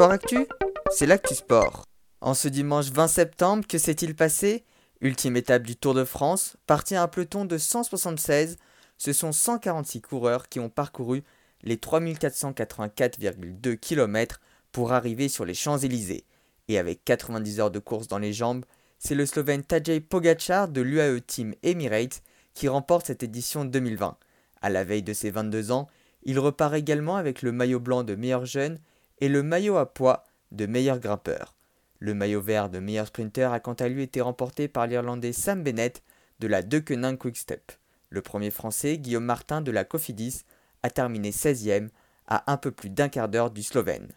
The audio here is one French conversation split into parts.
Sport Actu, c'est l'actu sport. En ce dimanche 20 septembre, que s'est-il passé? Ultime étape du Tour de France, parti à un peloton de 176, ce sont 146 coureurs qui ont parcouru les 3484,2 km pour arriver sur les Champs-Élysées. Et avec 90 heures de course dans les jambes, c'est le Slovène Tadej Pogacar de l'UAE Team Emirates qui remporte cette édition 2020. À la veille de ses 22 ans, il repart également avec le maillot blanc de meilleur jeune et le maillot à poids de meilleur grimpeur. Le maillot vert de meilleur sprinter a quant à lui été remporté par l'Irlandais Sam Bennett de la Deceuninck Quick-Step. Le premier français, Guillaume Martin de la Cofidis, a terminé 16e à un peu plus d'un quart d'heure du Slovène.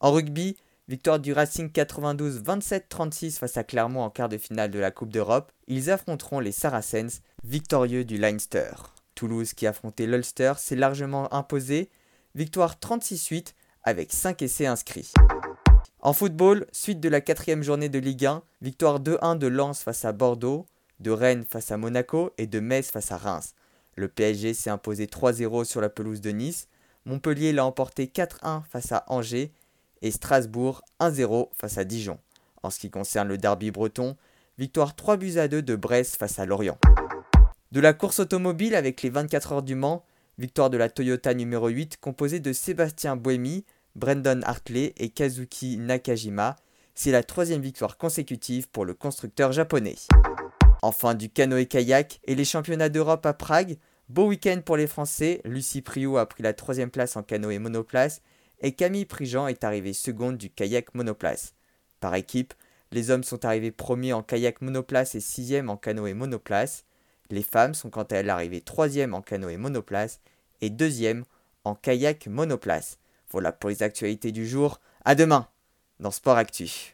En rugby, victoire du Racing 92 27-36 face à Clermont en quart de finale de la Coupe d'Europe, ils affronteront les Saracens, victorieux du Leinster. Toulouse qui affrontait l'Ulster s'est largement imposé, victoire 36-8 avec 5 essais inscrits. En football, suite de la quatrième journée de Ligue 1, victoire 2-1 de Lens face à Bordeaux, de Rennes face à Monaco et de Metz face à Reims. Le PSG s'est imposé 3-0 sur la pelouse de Nice, Montpellier l'a emporté 4-1 face à Angers et Strasbourg 1-0 face à Dijon. En ce qui concerne le derby breton, victoire 3 buts à 2 de Brest face à Lorient. De la course automobile avec les 24 heures du Mans, victoire de la Toyota numéro 8 composée de Sébastien Buemi, Brendan Hartley et Kazuki Nakajima. C'est la troisième victoire consécutive pour le constructeur japonais. Enfin du canoë-kayak et les championnats d'Europe à Prague. Beau week-end pour les Français. Lucie Priou a pris la troisième place en canoë monoplace et Camille Prigent est arrivée seconde du kayak monoplace. Par équipe, les hommes sont arrivés premiers en kayak monoplace et sixième en canoë monoplace. Les femmes sont quant à elles arrivées troisième en canoë monoplace et deuxième en kayak monoplace. Voilà pour les actualités du jour. À demain dans Sport Actu.